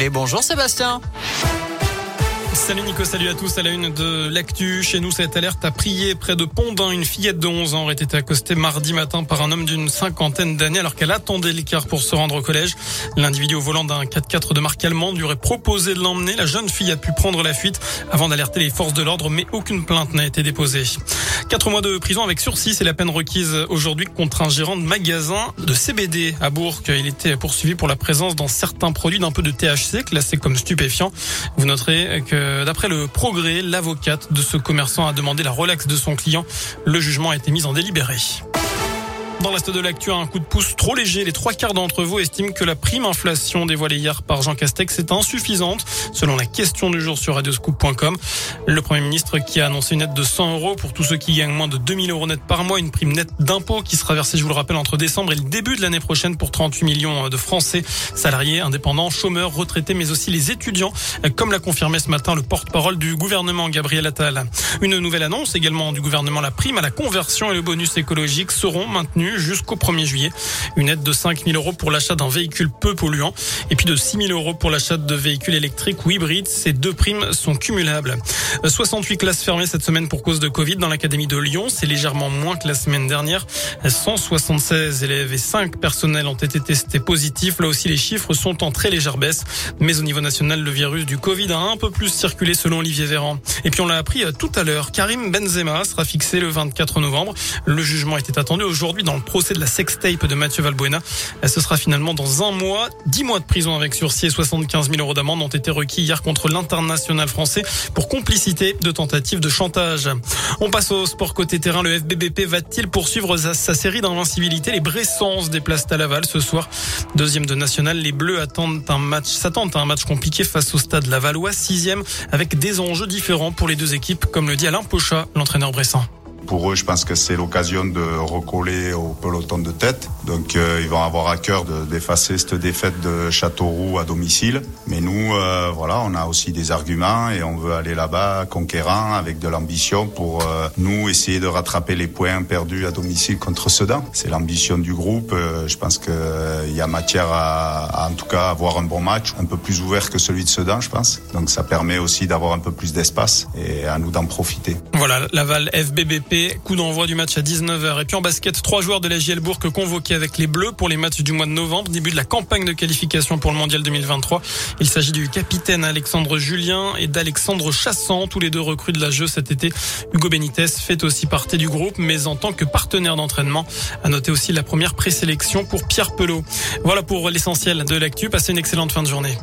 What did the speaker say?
Et bonjour Sébastien. Salut Nico, salut à tous. À la une de l'actu, chez nous, cette alerte a prié près de Pondin. Une fillette de 11 ans aurait été accostée mardi matin par un homme d'une cinquantaine d'années alors qu'elle attendait l'écart pour se rendre au collège. L'individu au volant d'un 4x4 de marque allemande lui aurait proposé de l'emmener. La jeune fille a pu prendre la fuite avant d'alerter les forces de l'ordre, mais aucune plainte n'a été déposée. Quatre mois de prison avec sursis, c'est la peine requise aujourd'hui contre un gérant de magasin de CBD à Bourg. Il était poursuivi pour la présence dans certains produits d'un peu de THC classé comme stupéfiant. Vous noterez que euh, d'après le progrès, l'avocate de ce commerçant a demandé la relaxe de son client. Le jugement a été mis en délibéré. Dans l'Est de l'actu, un coup de pouce trop léger. Les trois quarts d'entre vous estiment que la prime inflation dévoilée hier par Jean Castex est insuffisante, selon la question du jour sur radioscoop.com. Le Premier ministre qui a annoncé une aide de 100 euros pour tous ceux qui gagnent moins de 2000 euros net par mois, une prime nette d'impôt qui sera versée, je vous le rappelle, entre décembre et le début de l'année prochaine pour 38 millions de Français, salariés, indépendants, chômeurs, retraités, mais aussi les étudiants, comme l'a confirmé ce matin le porte-parole du gouvernement, Gabriel Attal. Une nouvelle annonce également du gouvernement, la prime à la conversion et le bonus écologique seront maintenus jusqu'au 1er juillet. Une aide de 5 000 euros pour l'achat d'un véhicule peu polluant et puis de 6 000 euros pour l'achat de véhicules électriques ou hybrides. Ces deux primes sont cumulables. 68 classes fermées cette semaine pour cause de Covid dans l'académie de Lyon. C'est légèrement moins que la semaine dernière. 176 élèves et 5 personnels ont été testés positifs. Là aussi, les chiffres sont en très légère baisse. Mais au niveau national, le virus du Covid a un peu plus circulé selon Olivier Véran. Et puis on l'a appris tout à l'heure. Karim Benzema sera fixé le 24 novembre. Le jugement était attendu aujourd'hui dans le procès de la sextape de Mathieu Valbuena. Ce sera finalement dans un mois. 10 mois de prison avec sursis et 75 000 euros d'amende ont été requis hier contre l'international français pour complicité de tentative de chantage. On passe au sport côté terrain. Le FBBP va-t-il poursuivre sa, série d'invincibilité? Les Bressans se déplacent à Laval ce soir. Deuxième de national, les Bleus attendent un match, s'attendent à un match compliqué face au stade Lavallois, sixième, avec des enjeux différents pour les deux équipes, comme le dit Alain Pochat, l'entraîneur bressan. Pour eux, je pense que c'est l'occasion de recoller au peloton de tête. Donc, euh, ils vont avoir à cœur d'effacer cette défaite de Châteauroux à domicile. Mais nous, euh, voilà, on a aussi des arguments et on veut aller là-bas conquérant avec de l'ambition pour euh, nous essayer de rattraper les points perdus à domicile contre Sedan. C'est l'ambition du groupe. je pense qu'il y a matière à, à, en tout cas, avoir un bon match, un peu plus ouvert que celui de Sedan, je pense. Donc, ça permet aussi d'avoir un peu plus d'espace et à nous d'en profiter. Voilà, Laval FBBP Coup d'envoi du match à 19h. Et puis en basket, trois joueurs de la JL Bourg convoqués avec les Bleus pour les matchs du mois de novembre, début de la campagne de qualification pour le Mondial 2023. Il s'agit du capitaine Alexandre Julien et d'Alexandre Chassant, tous les deux recrues de la jeu cet été. Hugo Benitez fait aussi partie du groupe, mais en tant que partenaire d'entraînement. À noter aussi la première présélection pour Pierre Pelot. Voilà pour l'essentiel de l'actu. Passez une excellente fin de journée.